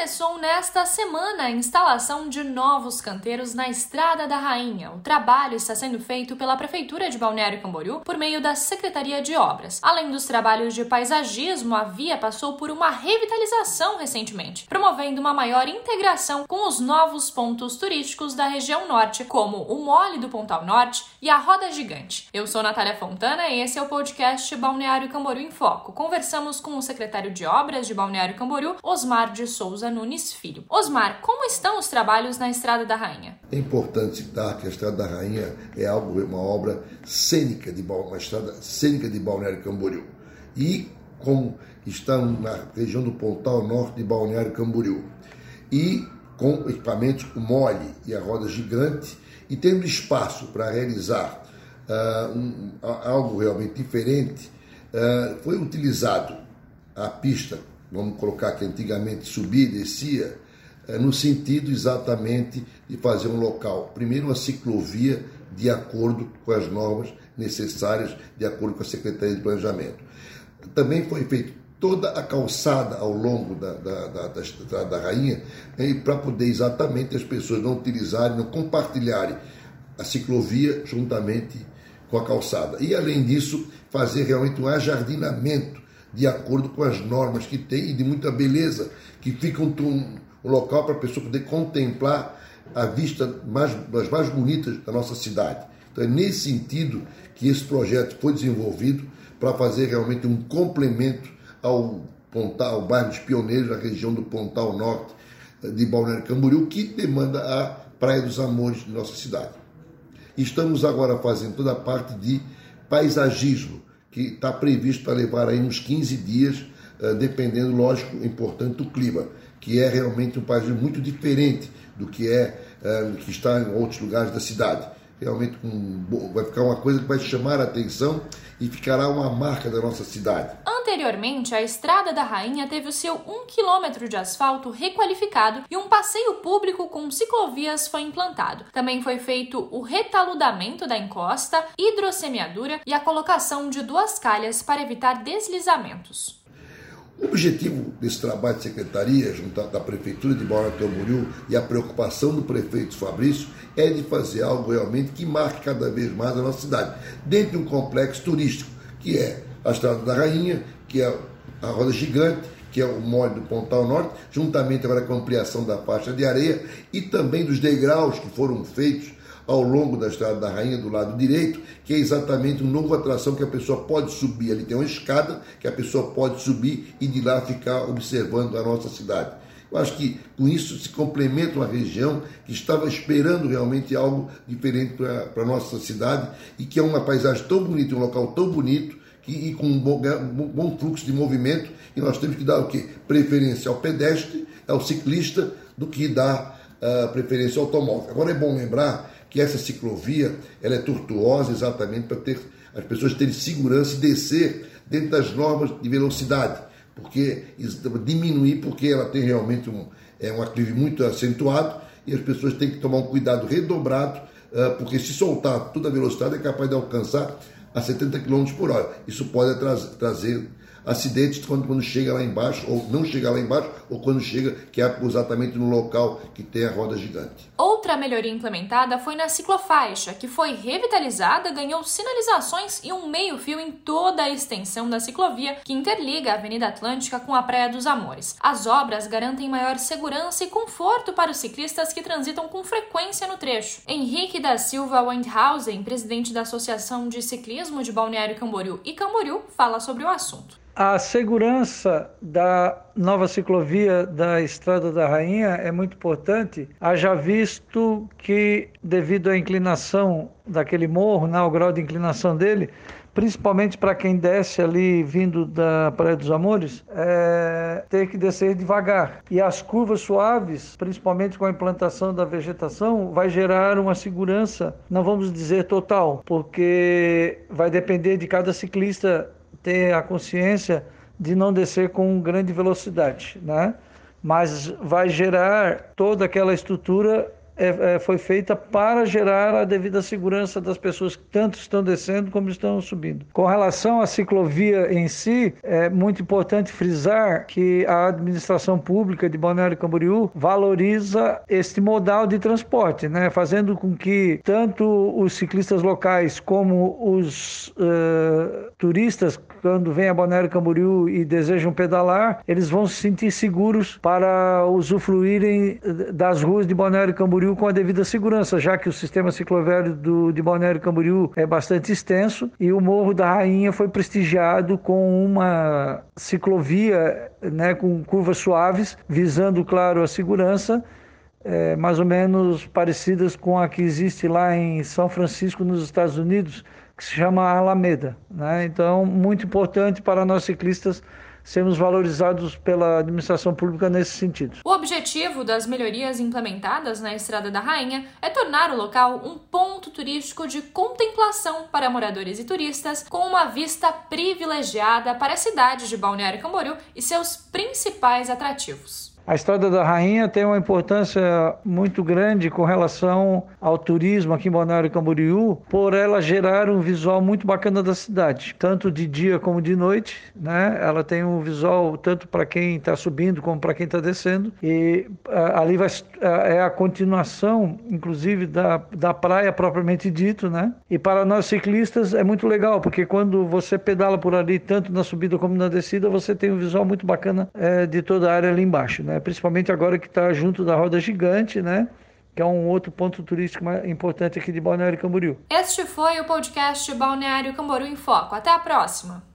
Começou nesta semana a instalação de novos canteiros na Estrada da Rainha. O trabalho está sendo feito pela Prefeitura de Balneário Camboriú por meio da Secretaria de Obras. Além dos trabalhos de paisagismo, a via passou por uma revitalização recentemente, promovendo uma maior integração com os novos pontos turísticos da região norte, como o Mole do Pontal Norte e a Roda Gigante. Eu sou Natália Fontana e esse é o podcast Balneário Camboriú em Foco. Conversamos com o secretário de Obras de Balneário Camboriú, Osmar de Souza Nunes Filho. Osmar, como estão os trabalhos na Estrada da Rainha? É importante citar que a Estrada da Rainha é algo, uma obra cênica de uma estrada cênica de Balneário Camboriú. E como está na região do Pontal Norte de Balneário Camboriú. E com equipamentos o mole e a roda gigante e tendo espaço para realizar uh, um, algo realmente diferente, uh, foi utilizado a pista vamos colocar que antigamente subia e descia, é, no sentido exatamente de fazer um local, primeiro uma ciclovia de acordo com as normas necessárias, de acordo com a Secretaria de Planejamento. Também foi feita toda a calçada ao longo da, da, da, da Estrada da Rainha, né, para poder exatamente as pessoas não utilizarem, não compartilharem a ciclovia juntamente com a calçada. E além disso, fazer realmente um ajardinamento de acordo com as normas que tem e de muita beleza, que fica um, um local para a pessoa poder contemplar a vista mais, das mais bonitas da nossa cidade. Então é nesse sentido que esse projeto foi desenvolvido para fazer realmente um complemento ao Pontal, ao bairro dos Pioneiros, na região do Pontal Norte de Balneário Camboriú, que demanda a Praia dos Amores de nossa cidade. Estamos agora fazendo toda a parte de paisagismo, que está previsto para levar aí uns 15 dias, eh, dependendo, lógico, importante do clima, que é realmente um país muito diferente do que é eh, que está em outros lugares da cidade. Realmente um, vai ficar uma coisa que vai chamar a atenção e ficará uma marca da nossa cidade. Anteriormente, a Estrada da Rainha teve o seu 1 km de asfalto requalificado e um passeio público com ciclovias foi implantado. Também foi feito o retaludamento da encosta, hidrossemeadura e a colocação de duas calhas para evitar deslizamentos. O objetivo desse trabalho de secretaria, junto da Prefeitura de Balneário Camboriú e a preocupação do prefeito Fabrício é de fazer algo realmente que marque cada vez mais a nossa cidade, dentro de um complexo turístico, que é a Estrada da Rainha, que é a Roda Gigante, que é o mole do Pontal Norte, juntamente agora com a ampliação da faixa de areia e também dos degraus que foram feitos ao longo da Estrada da Rainha, do lado direito, que é exatamente uma nova atração que a pessoa pode subir. Ali tem uma escada que a pessoa pode subir e de lá ficar observando a nossa cidade. Eu acho que com isso se complementa uma região que estava esperando realmente algo diferente para a nossa cidade e que é uma paisagem tão bonita, um local tão bonito que, e com um bom, bom fluxo de movimento e nós temos que dar o quê? Preferência ao pedestre, ao ciclista, do que dar uh, preferência ao automóvel. Agora é bom lembrar que essa ciclovia ela é tortuosa exatamente para ter as pessoas terem segurança e descer dentro das normas de velocidade, porque diminuir porque ela tem realmente um, é um aclive muito acentuado e as pessoas têm que tomar um cuidado redobrado, uh, porque se soltar toda a velocidade é capaz de alcançar a 70 km por hora. Isso pode trazer acidentes quando, quando chega lá embaixo, ou não chega lá embaixo, ou quando chega, que é exatamente no local que tem a roda gigante. Outra melhoria implementada foi na ciclofaixa, que foi revitalizada, ganhou sinalizações e um meio-fio em toda a extensão da ciclovia que interliga a Avenida Atlântica com a Praia dos Amores. As obras garantem maior segurança e conforto para os ciclistas que transitam com frequência no trecho. Henrique da Silva Wendhausen, presidente da Associação de Ciclismo de Balneário Camboriú e Camboriú, fala sobre o assunto. A segurança da nova ciclovia da Estrada da Rainha é muito importante, haja visto que, devido à inclinação daquele morro, né, o grau de inclinação dele, principalmente para quem desce ali vindo da Praia dos Amores, é ter que descer devagar. E as curvas suaves, principalmente com a implantação da vegetação, vai gerar uma segurança, não vamos dizer total, porque vai depender de cada ciclista ter a consciência de não descer com grande velocidade, né? Mas vai gerar toda aquela estrutura é, é, foi feita para gerar a devida segurança das pessoas que tanto estão descendo como estão subindo. Com relação à ciclovia em si, é muito importante frisar que a administração pública de Balneário Camboriú valoriza este modal de transporte, né? fazendo com que tanto os ciclistas locais como os uh, turistas quando vêm a Balneário Camboriú e desejam pedalar, eles vão se sentir seguros para usufruírem das ruas de Balneário Camboriú com a devida segurança, já que o sistema cicloviário do, de Balneário Camboriú é bastante extenso e o Morro da Rainha foi prestigiado com uma ciclovia né, com curvas suaves, visando, claro, a segurança, é, mais ou menos parecidas com a que existe lá em São Francisco, nos Estados Unidos, que se chama Alameda. Né? Então, muito importante para nós ciclistas sermos valorizados pela administração pública nesse sentido. O objetivo das melhorias implementadas na Estrada da Rainha é tornar o local um ponto turístico de contemplação para moradores e turistas, com uma vista privilegiada para a cidade de Balneário Camboriú e seus principais atrativos. A Estrada da Rainha tem uma importância muito grande com relação ao turismo aqui em Balneário Camboriú, por ela gerar um visual muito bacana da cidade, tanto de dia como de noite, né? Ela tem um visual tanto para quem está subindo como para quem está descendo e ali vai, é a continuação, inclusive da, da praia propriamente dito, né? E para nós ciclistas é muito legal porque quando você pedala por ali tanto na subida como na descida, você tem um visual muito bacana uh, de toda a área ali embaixo, né? Principalmente agora que está junto da Roda Gigante, né? que é um outro ponto turístico importante aqui de Balneário Camboriú. Este foi o podcast Balneário Camboriú em Foco. Até a próxima!